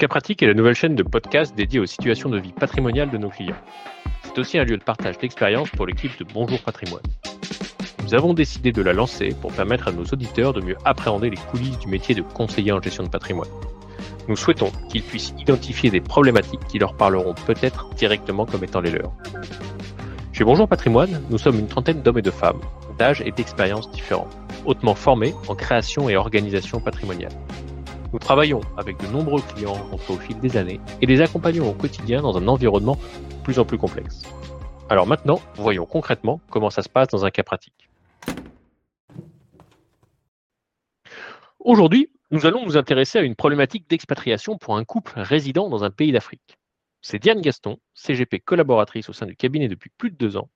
Capratique est la nouvelle chaîne de podcast dédiée aux situations de vie patrimoniale de nos clients. C'est aussi un lieu de partage d'expériences pour l'équipe de Bonjour Patrimoine. Nous avons décidé de la lancer pour permettre à nos auditeurs de mieux appréhender les coulisses du métier de conseiller en gestion de patrimoine. Nous souhaitons qu'ils puissent identifier des problématiques qui leur parleront peut-être directement comme étant les leurs. Chez Bonjour Patrimoine, nous sommes une trentaine d'hommes et de femmes, d'âge et d'expériences différents, hautement formés en création et organisation patrimoniale. Nous travaillons avec de nombreux clients au fil des années et les accompagnons au quotidien dans un environnement de plus en plus complexe. Alors maintenant, voyons concrètement comment ça se passe dans un cas pratique. Aujourd'hui, nous allons nous intéresser à une problématique d'expatriation pour un couple résidant dans un pays d'Afrique. C'est Diane Gaston, CGP collaboratrice au sein du cabinet depuis plus de deux ans,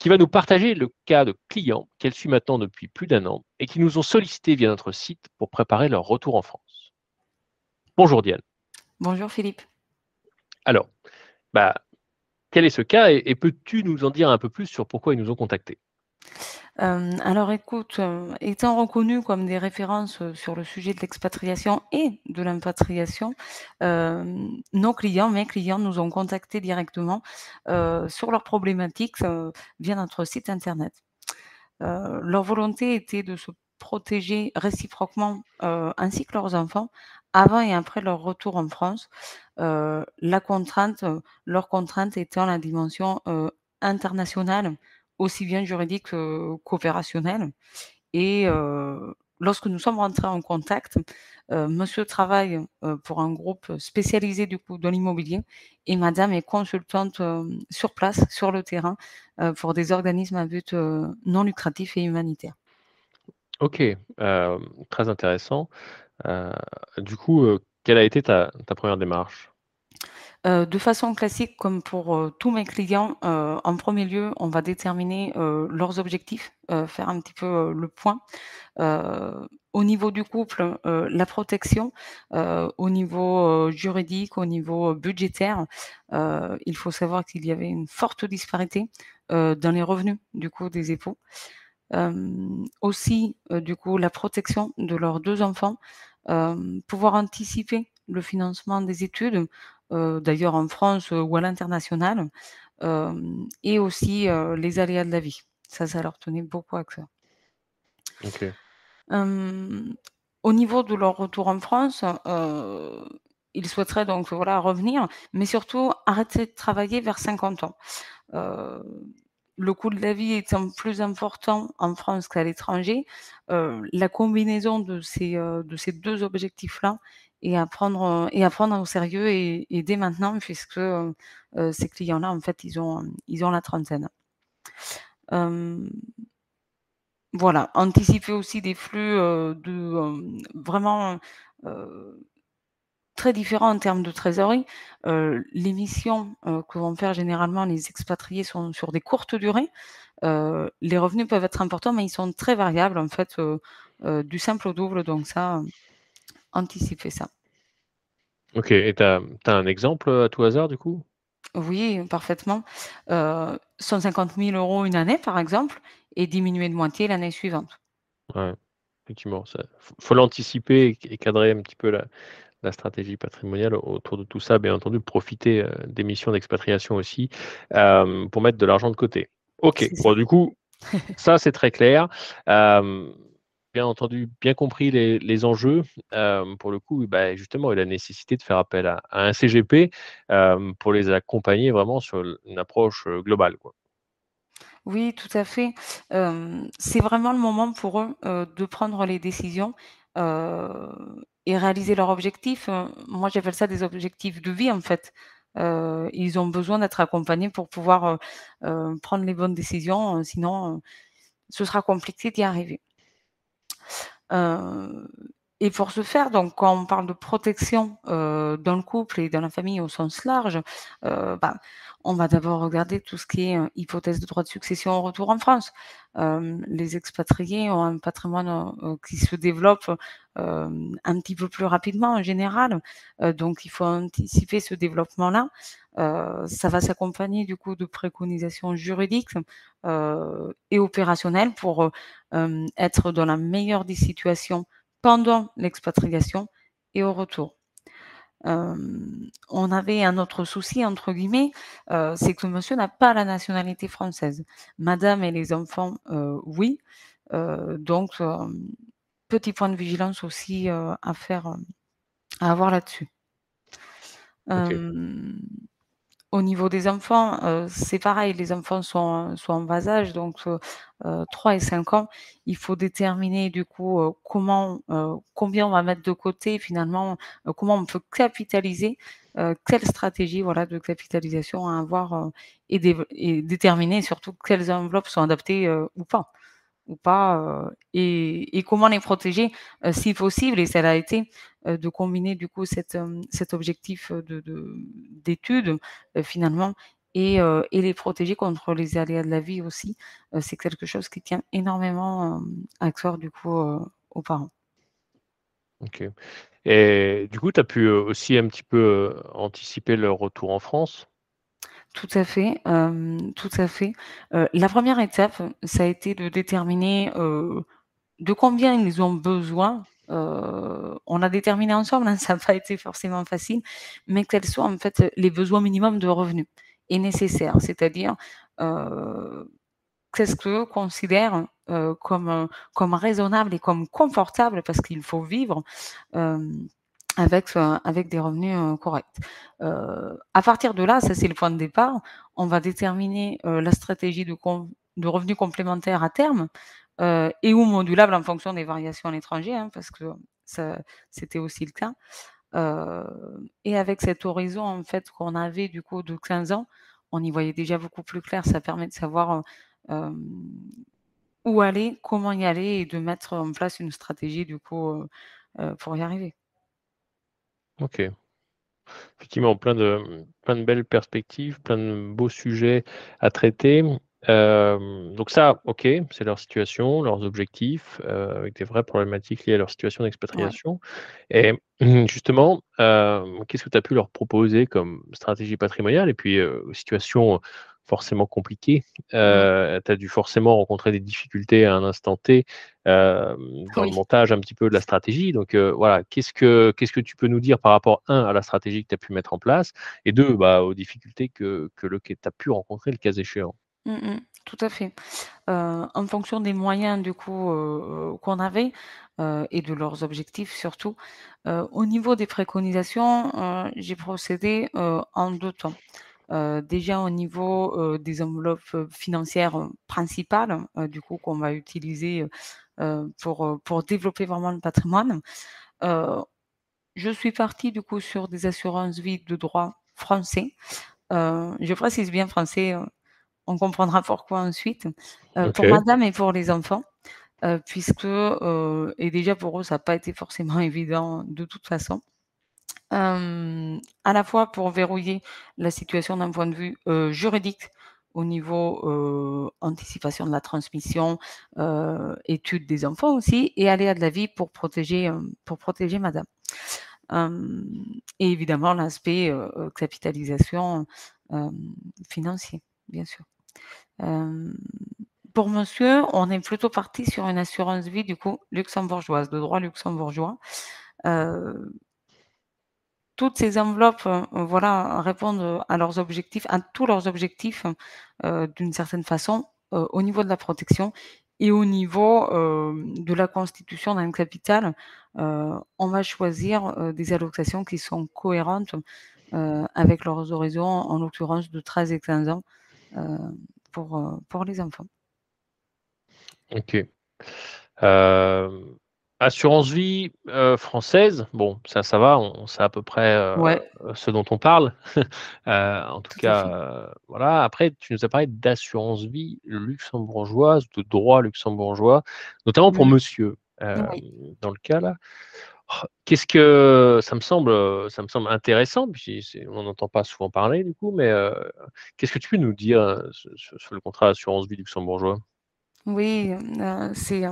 qui va nous partager le cas de clients qu'elle suit maintenant depuis plus d'un an et qui nous ont sollicité via notre site pour préparer leur retour en France. Bonjour Diane. Bonjour Philippe. Alors, bah, quel est ce cas et, peux-tu nous en dire un peu plus sur pourquoi ils nous ont contactés? Euh, alors écoute, euh, étant reconnus comme des références euh, sur le sujet de l'expatriation et de l'impatriation, nos clients, mes clients nous ont contactés directement sur leurs problématiques via notre site internet. leur volonté était de se protéger réciproquement ainsi que leurs enfants avant et après leur retour en France. la contrainte, leur contrainte étant la dimension internationale aussi bien juridique qu'opérationnel. Et lorsque nous sommes rentrés en contact, monsieur travaille pour un groupe spécialisé du coup dans l'immobilier et madame est consultante sur place, sur le terrain, pour des organismes à but non lucratif et humanitaire. Ok, très intéressant. Du coup, quelle a été ta première démarche? De façon classique, comme pour, tous mes clients, en premier lieu, on va déterminer, leurs objectifs, faire un petit peu, le point. au niveau du couple, la protection, au niveau, juridique, au niveau, budgétaire, il faut savoir qu'il y avait une forte disparité, dans les revenus, du coup, des époux. Aussi, du coup, la protection de leurs deux enfants, pouvoir anticiper le financement des études, d'ailleurs en France ou à l'international, et aussi les aléas de la vie. Ça, ça leur tenait beaucoup à cœur. au niveau de leur retour en France, ils souhaiteraient donc voilà, revenir, mais surtout arrêter de travailler vers 50 ans. Le coût de la vie étant plus important en France qu'à l'étranger, la combinaison de ces, de ces deux objectifs-là et à prendre, et à prendre au sérieux et, dès maintenant puisque ces clients-là, en fait, ils ont la trentaine. voilà, anticiper aussi des flux de vraiment très différents en termes de trésorerie. les missions que vont faire généralement les expatriés sont sur des courtes durées. les revenus peuvent être importants, mais ils sont très variables en fait, du simple au double. Donc ça, anticiper ça. Ok, et tu as, un exemple à tout hasard du coup? Oui, parfaitement. 150 000 euros une année, par exemple, et diminuer de moitié l'année suivante. Ouais, effectivement. Il faut, l'anticiper et cadrer un petit peu la, stratégie patrimoniale autour de tout ça. Bien entendu, profiter des missions d'expatriation aussi pour mettre de l'argent de côté. Ok, bon, du coup, ça c'est très clair bien entendu bien compris les, enjeux. pour le coup, bah, justement, et la nécessité de faire appel à, un CGP pour les accompagner vraiment sur une approche globale. Quoi. Oui, tout à fait. c'est vraiment le moment pour eux de prendre les décisions et réaliser leurs objectifs. moi, j'appelle ça des objectifs de vie, en fait. ils ont besoin d'être accompagnés pour pouvoir prendre les bonnes décisions, sinon ce sera compliqué d'y arriver et pour ce faire, donc quand on parle de protection, dans le couple et dans la famille au sens large, bah, on va d'abord regarder tout ce qui est, hypothèse de droit de succession au retour en France. les expatriés ont un patrimoine, qui se développe, un petit peu plus rapidement en général, donc il faut anticiper ce développement-là. ça va s'accompagner du coup de préconisations juridiques, et opérationnelles pour, être dans la meilleure des situations pendant l'expatriation et au retour. Hem, on avait un autre «souci» entre guillemets, heu, c'est que monsieur n'a pas la nationalité française. Madame et les enfants, heu, oui, donc petit point de vigilance aussi, à faire, à avoir là-dessus. Au niveau des enfants, heu, c'est pareil, les enfants sont, en bas âge donc heu, 3 et 5 ans. Il faut déterminer du coup, heu, comment, combien on va mettre de côté finalement, comment on peut capitaliser, quelle stratégie de capitalisation à avoir, et déterminer surtout quelles enveloppes sont adaptées, ou pas ou pas, heu et et comment les protéger, heu, si possible et ça l'a été, heu, de combiner du coup cet, hem, cet objectif, de de d'études, heu, finalement et et les protéger contre les aléas de la vie aussi. C'est quelque chose qui tient énormément, à cœur du coup, aux parents. OK et du coup, tu as pu, aussi un petit peu, anticiper leur retour en France? Tout à fait, hem, tout à fait. Heu, la 1re étape, ça a été de déterminer, heu, de combien ils ont besoin. On a déterminé ensemble, hein, ça a pas été forcément facile, mais quels sont en fait les besoins minimums de revenus et nécessaires. C'est-à-dire, qu'est-ce qu'eux considèrent, heu, comme, raisonnable et comme confortable parce qu'il faut vivre, avec, heu, avec des revenus, heu, corrects. Heu, à partir de là, ça c'est le point de départ, on va déterminer, la stratégie de de revenus complémentaires à terme, et ou modulables en fonction des variations à l'étranger, hein, parce que c'était aussi le cas. Et avec cet horizon en fait qu'on avait du coup de 15 ans, on y voyait déjà beaucoup plus clair. Ça permet de savoir, où aller, comment y aller et de mettre en place une stratégie du coup, pour y arriver. OK. Effectivement, plein de, plein de belles perspectives, plein de beaux sujets à traiter. Hem, donc ça, OK, c'est leur situation, leurs objectifs, heu, avec des vraies problématiques liées à leur situation Ouais. d'expatriation et justement, hem, qu'est-ce que tu as pu leur proposer comme stratégie patrimoniale? Et puis, situation forcément compliquée, Mmh. heu, tu as dû forcément rencontrer des difficultés à un instant T, hem, dans le montage un petit peu de la stratégie. Donc, heu, voilà, qu'est-ce que qu'est-ce que tu peux nous dire par rapport, 1 à la stratégie que tu as pu mettre en place et 2, bah, aux difficultés que que le que tu as pu rencontrer le cas échéant? Mmh mh. Tout à fait. En fonction des moyens du coup, qu'on avait, et de leurs objectifs surtout, au niveau des préconisations, j'ai procédé, en 2 temps. Heu, déjà au niveau, heu, des enveloppes, heu, financières, principales, du coup qu'on va utiliser, pour, pour développer vraiment le patrimoine. Je suis partie du coup sur des assurances vie de droit français. Je précise bien français, on comprendra pourquoi ensuite. Pour madame et pour les enfants, puisque, et déjà pour eux ça a pas été forcément évident de toute façon. À la fois pour verrouiller la situation d'un point de vue, juridique au niveau, anticipation de la transmission, heu, études des enfants aussi et aléas de la vie pour protéger, pour protéger madame. Et évidemment l'aspect, capitalisation, financier, bien sûr. Pour monsieur, on est plutôt parti sur une assurance vie du coup luxembourgeoise, de droit luxembourgeois. Toutes ces enveloppes, heu, voilà, répondent à leurs objectifs, à tous leurs objectifs, heu, d'une certaine façon, heu, au niveau de la protection et au niveau, de la constitution d'un capital. On va choisir, des allocations qui sont cohérentes, avec leurs horizons, en l'occurrence de 13 et 15 ans, pour, les enfants. OK. Assurance vie, heu, française, bon ça, ça va, on sait à peu près, Ouais. ce dont on parle. Heu, en tout cas, voilà. Après, tu nous as parlé d'assurance vie luxembourgeoise, de droit luxembourgeois, notamment pour monsieur. Oui. dans le cas là, qu'est-ce que ça me semble, ça me semble intéressant, puis on n'entend pas souvent parler du coup, mais, qu'est-ce que tu peux nous dire, heu, su su sur le contrat assurance vie luxembourgeois? Oui, c'est,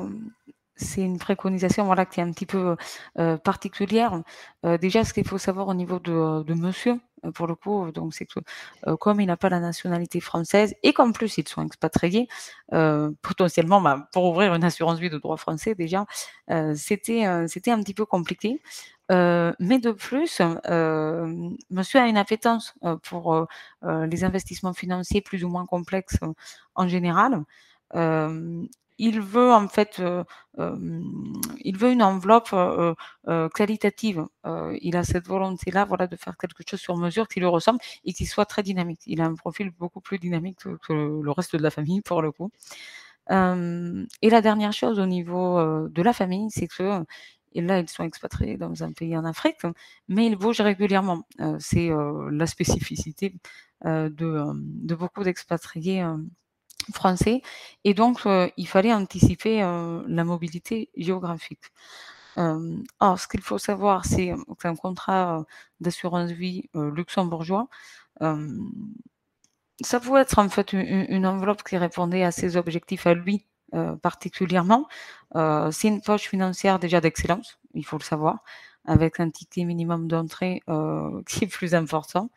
c'est une préconisation, voilà, qui est un petit peu, heu, particulière. Heu, déjà, ce qu'il faut savoir au niveau de de monsieur, pour le coup, donc c'est que, comme il n'a pas la nationalité française et qu'en plus ils sont expatriés, potentiellement, bah, pour ouvrir une assurance vie de droit français déjà, c'était, un petit peu compliqué. Mais de plus, monsieur a une appétence, pour, les investissements financiers plus ou moins complexes, en général. Il veut en fait, il veut une enveloppe, heu qualitative. Il a cette volonté-là, voilà, de faire quelque chose sur mesure qui lui ressemble et qui soit très dynamique. Il a un profil beaucoup plus dynamique que le reste de la famille pour le coup. Et la dernière chose au niveau, de la famille, c'est que là, ils sont expatriés dans un pays en Afrique, mais ils bougent régulièrement. C'est, la spécificité, de, beaucoup d'expatriés, français et donc heu, il fallait anticiper, heu, la mobilité géographique. Hem, or ce qu'il faut savoir, c'est, hem, que c'est un contrat, d'assurance vie, luxembourgeois. Ça pouvait être en fait une enveloppe qui répondait à ses objectifs à lui, particulièrement. C'est une poche financière déjà d'excellence, il faut le savoir, avec un ticket minimum d'entrée, qui est plus important.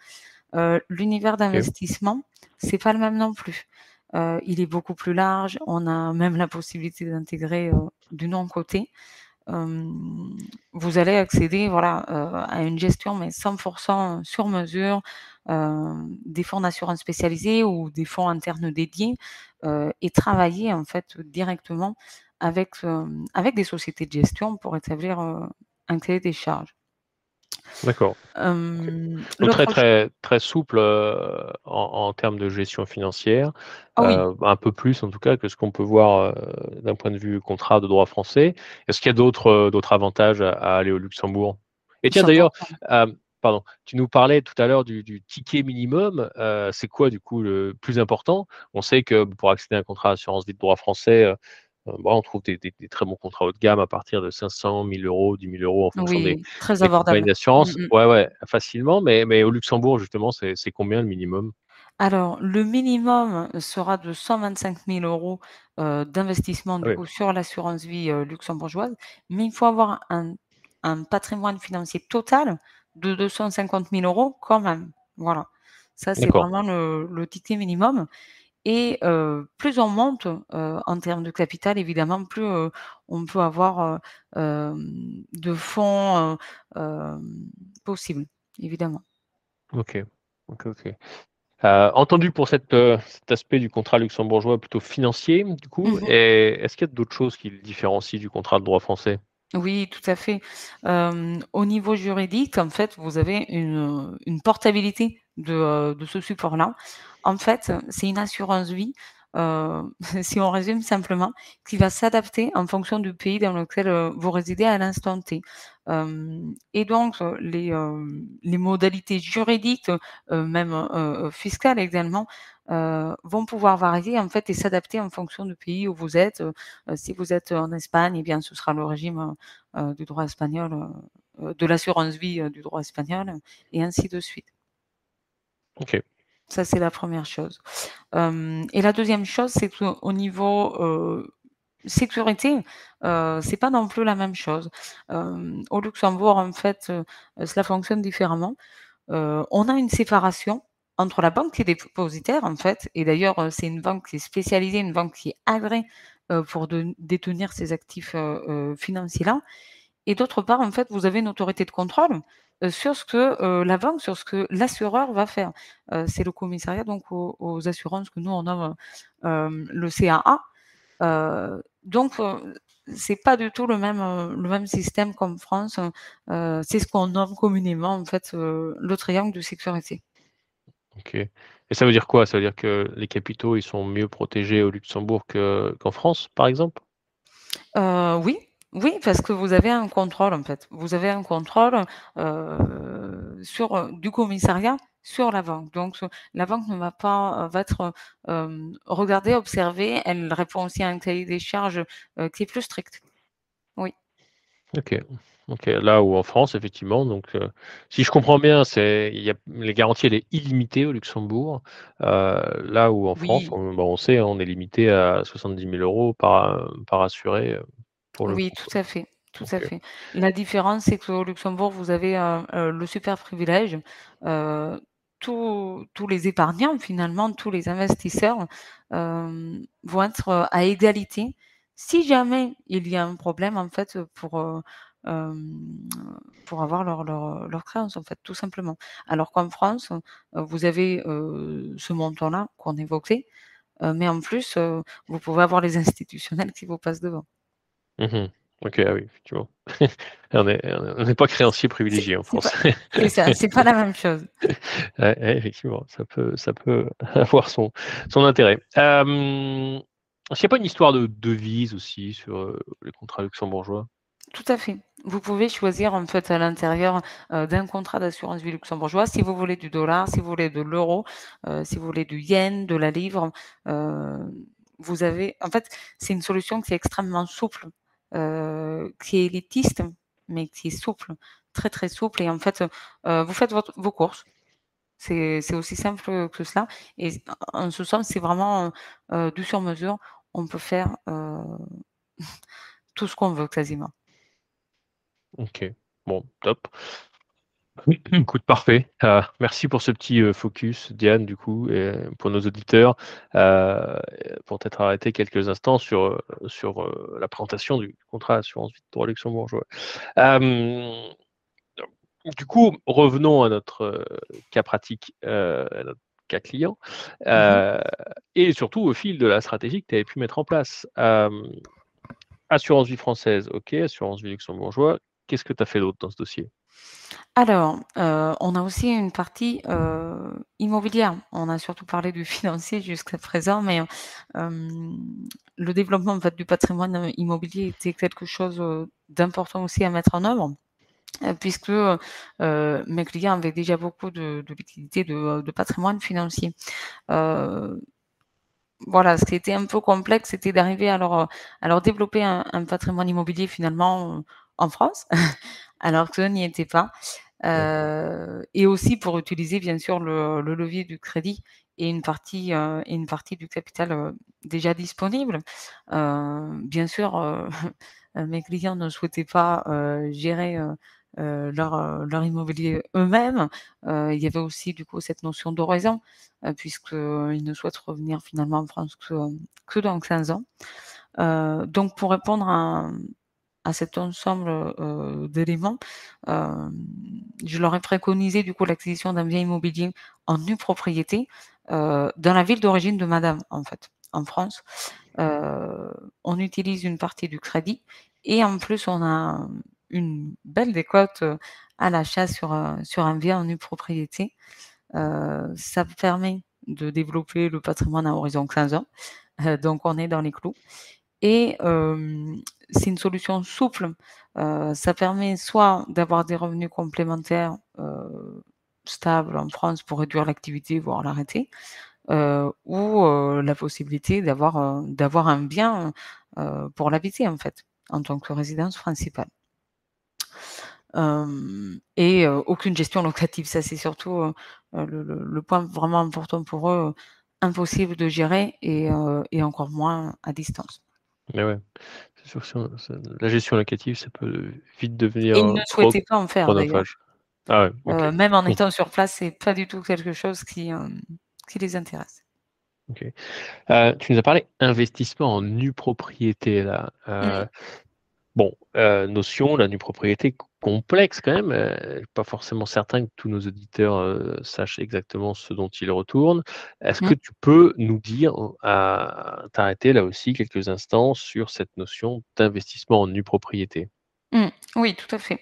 L'univers d'investissement, c'est pas le même non plus. Heu, il est beaucoup plus large, on a même la possibilité d'intégrer, heu, du non-coté. Hem, vous allez accéder, voilà, heu, à une gestion mais 100% sur mesure, des fonds d'assurance spécialisés ou des fonds internes dédiés, et travailler en fait directement avec, des sociétés de gestion pour établir, un cahier des charges. D'accord. Donc très, très, très souple, heu, en en termes de gestion financière, ah oui. heu, un peu plus en tout cas que ce qu'on peut voir, heu, d'un point de vue contrat de droit français. Est-ce qu'il y a d'autres, avantages à à aller au Luxembourg? Et tiens d'ailleurs, 100 hem, pardon, tu nous parlais tout à l'heure du du ticket minimum, c'est quoi du coup le plus important? On sait que pour accéder à un contrat assurance vie de droit français, heu, bah, on trouve des des des très bons contrats haut de gamme à partir de 500-1000 €, 10 000 € en fonction des Oui, très des compagnies abordable. Mmh d'assurance. mh. Ouais, ouais, facilement, mais mais au Luxembourg justement, c'est combien le minimum? Alors, le minimum sera de 125 000 €, heu, d'investissement Ah du oui, coup sur l'assurance vie, luxembourgeoise, mais il faut avoir un un patrimoine financier total de 250 000 € quand même. Voilà. Ça, c'est vraiment le le ticket minimum et plus on monte, en termes de capital évidemment, plus, on peut avoir, de fonds, possibles, évidemment. OK. OK, OK. Entendu pour cette, cet aspect du contrat luxembourgeois plutôt financier du coup Mmh est-ce qu'il y a d'autres choses qui le différencient du contrat de droit français? Oui, tout à fait. Au niveau juridique, en fait, vous avez une, une portabilité de, heu, de ce support-là. En fait, c'est une assurance vie, heu, si on résume simplement, qui va s'adapter en fonction du pays dans lequel, vous résidez à l'instant T. Et donc, les, modalités juridiques, même, fiscales également, vont pouvoir varier, en fait et s'adapter en fonction du pays où vous êtes. Si vous êtes en Espagne eh bien, ce sera le régime, du droit espagnol, de l'assurance vie, du droit espagnol et ainsi de suite. OK, Ça, c'est la première chose. Et la deuxième chose, c'est qu'au niveau, sécurité, heu, c'est pas non plus la même chose. Hem, au Luxembourg, en fait, heu, cela fonctionne différemment. Heu, on a une séparation entre la banque qui est dépositaire, en fait et d'ailleurs, c'est une banque qui est spécialisée, une banque qui est agréée, pour détenir ces actifs, financiers-là Et d'autre part, en fait, vous avez une autorité de contrôle, sur ce que, la banque sur ce que l'assureur va faire. C'est le commissariat donc aux assurances que nous on nomme, le CAA. Heu, donc heu, c'est pas du tout le même, heu, le même système qu'en France, c'est ce qu'on nomme communément en fait, heu, le triangle de sécurité. OK et ça veut dire quoi? Ça veut dire que les capitaux, ils sont mieux protégés au Luxembourg que qu'en France, par exemple? Oui, oui, parce que vous avez un contrôle, en fait. Vous avez un contrôle, sur, du commissariat sur la banque. Donc, la banque ne va pas, heu, va être, hem, regardée, observée. Elle répond aussi à un cahier des charges, qui est plus strict. Oui. OK. OK, là où en France, effectivement, donc si je comprends bien, c'est il y a les garanties, elle est illimitée au Luxembourg, là où en France, Oui. on bah, on sait, on est limité à 70 000 € par, heu, par assuré, pour le Oui, tout à fait, tout à fait. La différence, c'est qu'au Luxembourg, vous avez, le super privilège, tous les épargnants, finalement, tous les investisseurs, hem, vont être, heu, à égalité. Si jamais il y a un problème, en fait, pour, heu, hem, pour avoir leur leur, leur créance, en fait, tout simplement. Alors qu'en France, vous avez, ce montant-là qu'on évoquait, mais en plus, vous pouvez avoir les institutionnels qui vous passent devant. Mmh mh. OK, ah oui, effectivement. On est on n'est pas créanciers C'est privilégiés en France. c'est ça, c'est pas la même chose. Ouais, effectivement, ça peut ça peut avoir son son intérêt. Hem, est-ce qu'il a pas une histoire de devise aussi sur, heu, les contrats luxembourgeois? Tout à fait. Vous pouvez choisir, en fait, à l'intérieur, heu, d'un contrat d'assurance vie luxembourgeois, si vous voulez du dollar, si vous voulez de l'euro, heu, si vous voulez du yen, de la livre, vous avez en fait, c'est une solution qui est extrêmement souple, heu, qui est élitiste, mais qui est souple, très, très souple et en fait, heu vous faites vos courses. C'est aussi simple, que cela et en ce sens, c'est vraiment, heu, du sur mesure. On peut faire, heu, tout ce qu'on veut quasiment. OK. Bon, top. Oui, écoute, parfait. Heu, merci pour ce petit, heu, focus, Diane, du coup et pour nos auditeurs, heu, pour t'être arrêtée quelques instants sur, sur, la présentation du contrat assurance vie de droit luxembourgeois. Du coup, revenons à notre, cas pratique, à notre cas client, Mmh mh. heu et surtout au fil de la stratégie que tu avais pu mettre en place. Assurance vie française, OK, assurance vie luxembourgeois. Qu'est-ce que tu as fait d'autre dans ce dossier? Alors, heu, on a aussi une partie, heu, immobilière. On a surtout parlé du financier jusqu'à présent, mais, hem, le développement, du patrimoine, immobilier était quelque chose, d'important aussi à mettre en œuvre, puisque, mes clients avaient déjà beaucoup de de de, patrimoine financier. Voilà, ce qui était un peu complexe, c'était d'arriver à leur, à développer un patrimoine immobilier finalement, en France, alors qu'eux n'y étaient pas. Heu et aussi pour utiliser bien sûr le le levier du crédit et une partie, et une partie du capital, heu, déjà disponible. Heu, bien sûr, heu, mes clients ne souhaitaient pas, gérer, leur, leur immobilier eux-mêmes. Il y avait aussi du coup cette notion heu, puisqu'ils ne souhaitent revenir finalement en France que, que dans 15 ans. Donc pour répondre à, à cet ensemble, heu, d'éléments, hem, je leur ai préconisé du coup l'acquisition d'un bien immobilier en nue propriété, heu, dans la ville d'origine de madame, en fait, en France. On utilise une partie du crédit et en plus on a une belle décote, à l'achat sur, sur un bien en nue propriété. Ça permet de développer le patrimoine à horizon 15 ans, donc on est dans les clous et c'est une solution souple. Heu, ça permet soit d'avoir des revenus complémentaires, heu, stables en France pour réduire l'activité, voire l'arrêter, heu, ou la possibilité d'avoir, d'avoir un bien, pour l'habiter en fait, en tant que résidence principale. Et aucune gestion locative, ça c'est surtout, le point vraiment important pour eux, impossible de gérer et et encore moins à distance. Mais ouais, sûr que si on ça la gestion locative, ça peut vite devenir, ils ne trop souhaitaient pas en faire. Ah ouais. Heu, même en étant sur place, c'est pas du tout quelque chose qui, qui les intéresse. Heu, tu nous as parlé investissement en nue propriété là, Mmh. Bon, heu, notion, la nue propriété complexe quand même, heu, pas forcément certain que tous nos auditeurs, heu, sachent exactement ce dont ils retournent. Est-ce que Mmh. tu peux nous dire, à t'arrêter là aussi quelques instants sur cette notion d'investissement en nue propriété? Mmh. Oui, tout à fait.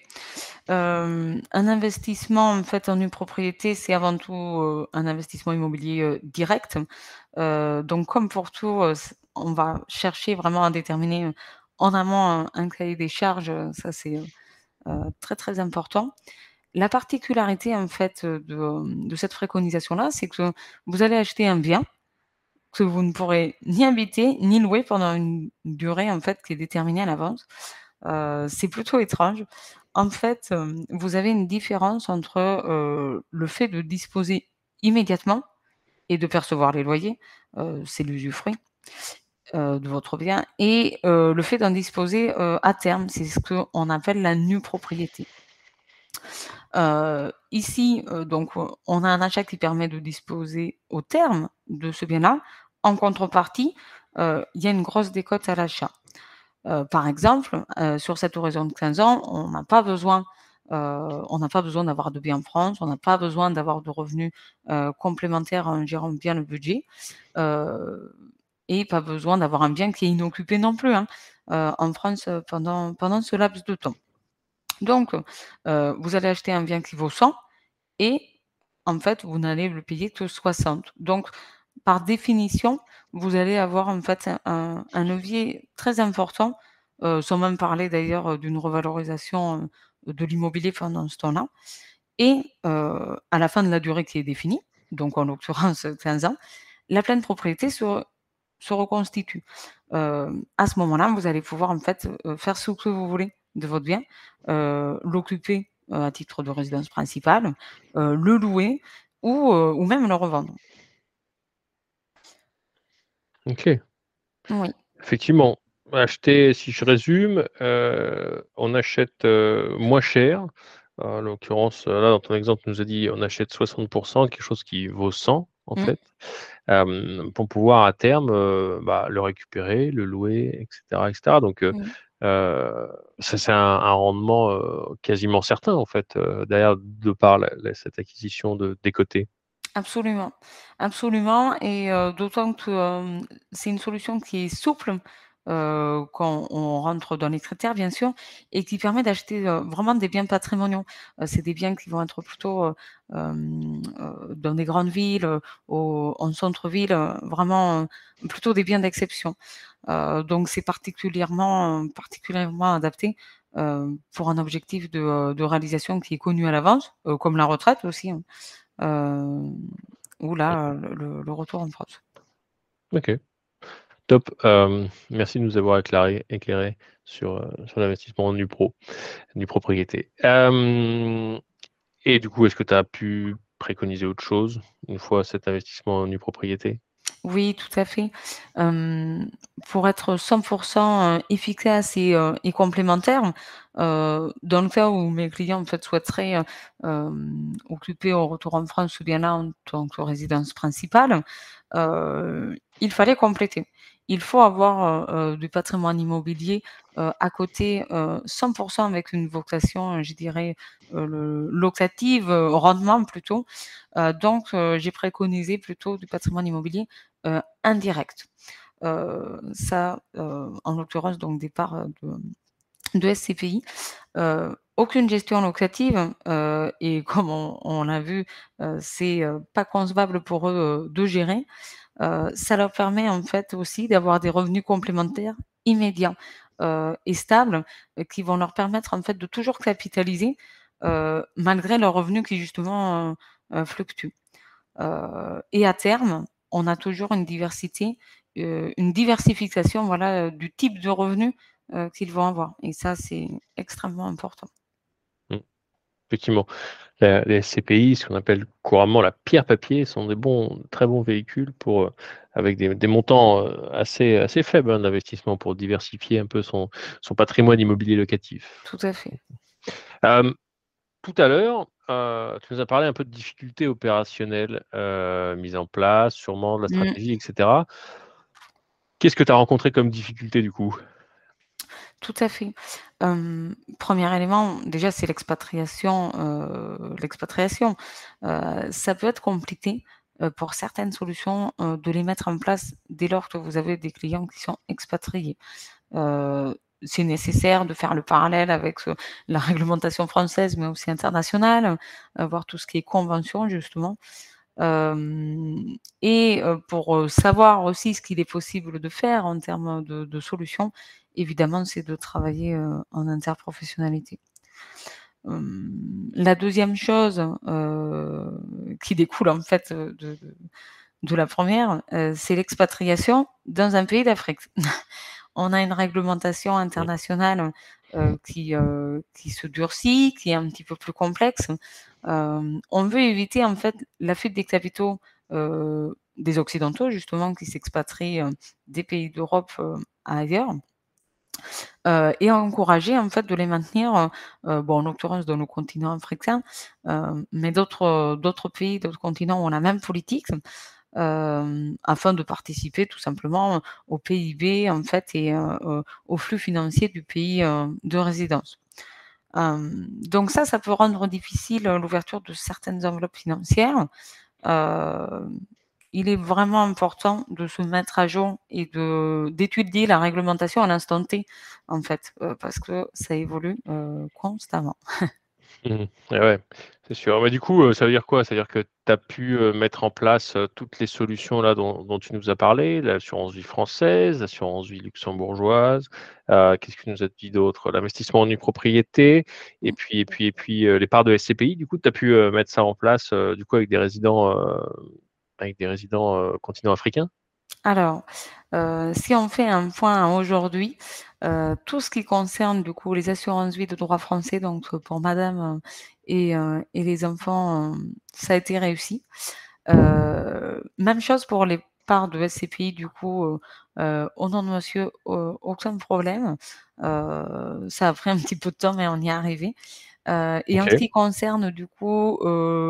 Un investissement en fait en nue propriété, c'est avant tout, un investissement immobilier, direct. Donc comme pour tout, on va chercher vraiment à déterminer, en amont un un cahier des charges, ça c'est, heu, très, très important. La particularité en fait, de, cette préconisation-là, c'est que vous allez acheter un bien que vous ne pourrez ni habiter, ni louer pendant une durée en fait qui est déterminée à l'avance. Heu, c'est plutôt étrange. En fait, vous avez une différence entre, le fait de disposer immédiatement et de percevoir les loyers, c'est l'usufruit de votre bien et le fait d'en disposer, à terme. C'est ce qu'on appelle la nue propriété. ici, donc on a un achat qui permet de disposer au terme de ce bien-là. En contrepartie, il y a une grosse décote à l'achat. par exemple, sur cette horizon de 15 ans, on n'a pas besoin on n'a pas besoin d'avoir de biens en France, on n'a pas besoin d'avoir de revenus complémentaires en gérant bien le budget et pas besoin d'avoir un bien qui est inoccupé non plus, hein, en France, pendant pendant ce laps de temps. Donc vous allez acheter un bien qui vaut 100 et en fait, vous n'allez le payer que 60. Donc par définition, vous allez avoir en fait un un levier très important, sans même parler d'ailleurs, d'une revalorisation, de l'immobilier pendant ce temps-là et à la fin de la durée qui est définie, donc en l'occurrence 15 ans, la pleine propriété se se reconstitue. à ce moment-là, vous allez pouvoir en fait, faire ce que vous voulez de votre bien, l'occuper, à titre de résidence principale, le louer ou ou même le revendre. OK. Oui. Effectivement, acheter si je résume, on achète, moins cher. En l'occurrence, là, dans ton exemple, tu nous as dit: «On achète 60% quelque chose qui vaut 100 en Mmh. fait, pour pouvoir à terme, bah, le récupérer, le louer et cetera et cetera. Donc ça c'est un un rendement, quasiment certain en fait, derrière de par la la cette acquisition de décoté. Absolument, absolument. Et d'autant que, c'est une solution qui est souple, heu, quand on rentre dans les critères bien sûr et qui permet d'acheter, heu, vraiment des biens patrimoniaux. Heu, c'est des biens qui vont être plutôt, dans des grandes villes, au en centre-ville, vraiment, plutôt des biens d'exception. Donc c'est particulièrement particulièrement adapté, pour un objectif de, de réalisation qui est connu à l'avance, comme la retraite aussi, hein. Ou là, le le le retour en France. OK. Top, hem, merci de nous avoir éclairé éclairé sur, l'investissement en nue pro, nue propriété. Hem et du coup, est-ce que tu as pu préconiser autre chose, une fois cet investissement en propriété? Oui, tout à fait. Pour être 100% efficace et complémentaire, dans le cas où mes clients, en fait, souhaiteraient, occuper au retour en France ce bien-là en tant que résidence principale, il fallait compléter. Il faut avoir, heu heu, du patrimoine immobilier, heu, à côté, heu, 100% avec une vocation, je dirais, locative, rendement plutôt. Donc j'ai préconisé plutôt du patrimoine immobilier, indirect. Ça, en l'occurrence donc des parts, de SCPI. Aucune gestion locative, et comme on l'a vu, heu, c'est, pas concevable pour eux, de gérer. Heu, ça leur permet en fait aussi d'avoir des revenus complémentaires immédiats, heu et stables, heu, qui vont leur permettre en fait de toujours capitaliser, malgré leurs revenus qui justement, fluctuent. Et à terme, on a toujours une diversité, une diversification voilà, du type de revenus, qu'ils vont avoir et ça c'est extrêmement important. Effectivement, la les SCPI, ce qu'on appelle couramment la pierre papier, sont des bons très bons véhicules pour, heu, avec des des montants, heu, assez assez faibles, hein, d'investissement pour diversifier un peu son son patrimoine immobilier locatif. Tout à fait. Hem, tout à l'heure, heu, tu nous as parlé un peu de difficultés opérationnelles, mises en place, sûrement de la Mmh. stratégie et cetera. Qu'est-ce que tu as rencontré comme difficulté du coup? Tout à fait. 1 élément, déjà, c'est l'expatriation, l'expatriation. Ça peut être compliqué, pour certaines solutions, de les mettre en place dès lors que vous avez des clients qui sont expatriés. C'est nécessaire de faire le parallèle avec, la réglementation française, mais aussi internationale, voir tout ce qui est convention justement. Et pour, savoir aussi ce qu'il est possible de faire en termes de solutions, évidemment, c'est de travailler, heu, en interprofessionnalité. Hem, la 2e chose, heu, qui découle en fait, heu, de la 1re, heu, c'est l'expatriation dans un pays d'Afrique. On a une réglementation internationale, qui, qui se durcit, qui est un petit peu plus complexe. Hem, on veut éviter en fait la fuite des capitaux, des Occidentaux, justement, qui s'expatrient des pays d'Europe ailleurs. Et encourager en fait de les maintenir, bon en l'occurrence dans le continent africain, mais d'autres, d'autres pays, d'autres continents ont la même politique, afin de participer tout simplement au PIB en fait et au flux financier du pays de résidence. donc ça, ça peut rendre difficile l'ouverture de certaines enveloppes financières. Il est vraiment important de se mettre à jour et de d'étudier la réglementation à l'instant T, en fait, parce que ça évolue constamment. Mmh. ouais, c'est sûr. Mais du coup, ça veut dire quoi? Ça veut dire que tu as pu, mettre en place, toutes les solutions là dont tu nous as parlé, l'assurance vie française, l'assurance vie luxembourgeoise, qu'est-ce que tu nous as dit d'autre? L'investissement en propriété et puis et puis et puis, les parts de SCPI. Du coup, tu as pu, mettre ça en place, du coup avec des résidents, avec des résidents, continent africain? Alors, si on fait un point aujourd'hui, tout ce qui concerne du coup les assurances vie de droit français, donc pour madame, et et les enfants, ça a été réussi. même chose pour les parts de SCPI du coup, au nom de monsieur, aucun problème. ça a pris un petit peu de temps, mais on y est arrivé. et en ce qui concerne du coup,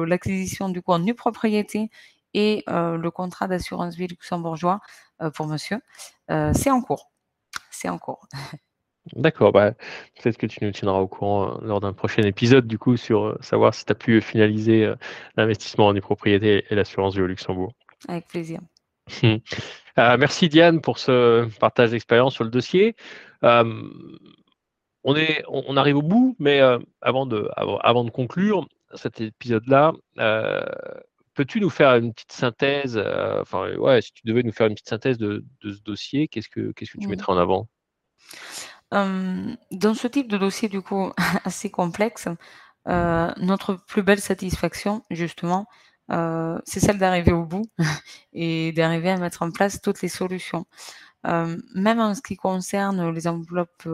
l'acquisition du coup en nue propriété et le contrat d'assurance vie luxembourgeois, pour monsieur, c'est en cours. C'est en cours. D'accord, bah, peut-être que tu nous tiendras au courant, lors d'un prochain épisode du coup sur, savoir si tu as pu finaliser, l'investissement en nue propriété et l'assurance vie au Luxembourg. Avec plaisir. merci Diane pour ce partage d'expérience sur le dossier. on est on arrive au bout, mais, avant de avant de conclure cet épisode-là, peux-tu nous faire une petite synthèse, enfin, ouais, si tu devais nous faire une petite synthèse de ce dossier, qu'est-ce que qu'est-ce que tu mmh. mettrais en avant? dans ce type de dossier, du coup, assez complexe, notre plus belle satisfaction, justement, c'est celle d'arriver au bout et d'arriver à mettre en place toutes les solutions. même en ce qui concerne les enveloppes,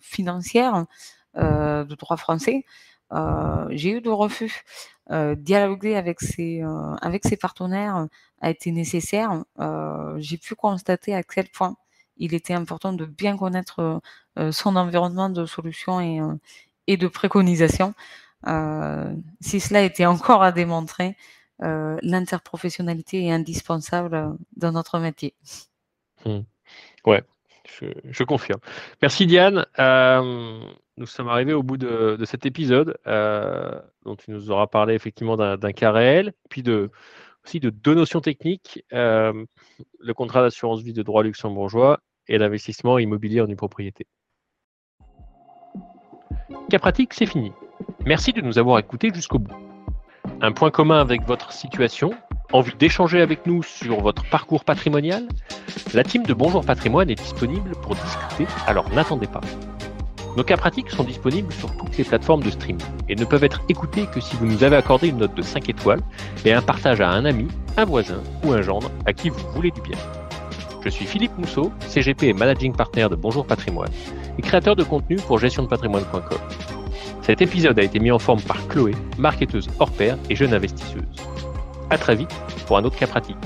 financières, de droit français, j'ai eu de refus. Dialoguer avec ses, avec ses partenaires a été nécessaire. j'ai pu constater à quel point il était important de bien connaître son environnement de solutions et, et de préconisations. si cela était encore à démontrer, l'interprofessionnalité est indispensable dans notre métier. Mmh. Ouais, je, confirme. Merci Diane. Euh, nous sommes arrivés au bout de, cet épisode euh, dont tu nous auras parlé effectivement d'un cas réel, puis de, aussi de deux notions techniques, euh, le contrat d'assurance vie de droit luxembourgeois et l'investissement immobilier en une propriété. Cas pratique, c'est fini. Merci de nous avoir écoutés jusqu'au bout. Un point commun avec votre situation Envie d'échanger avec nous sur votre parcours patrimonial La team de Bonjour Patrimoine est disponible pour discuter, alors n'attendez pas. Nos cas pratiques sont disponibles sur toutes les plateformes de streaming et ne peuvent être écoutés que si vous nous avez accordé une note de 5 étoiles et un partage à un ami, un voisin ou un gendre à qui vous voulez du bien. Je suis Philippe Mousseau, CGP et Managing Partner de Bonjour Patrimoine et créateur de contenu pour gestiondepatrimoine.com. Cet épisode a été mis en forme par Chloé, marketeuse hors pair et jeune investisseuse. À très vite pour un autre cas pratique.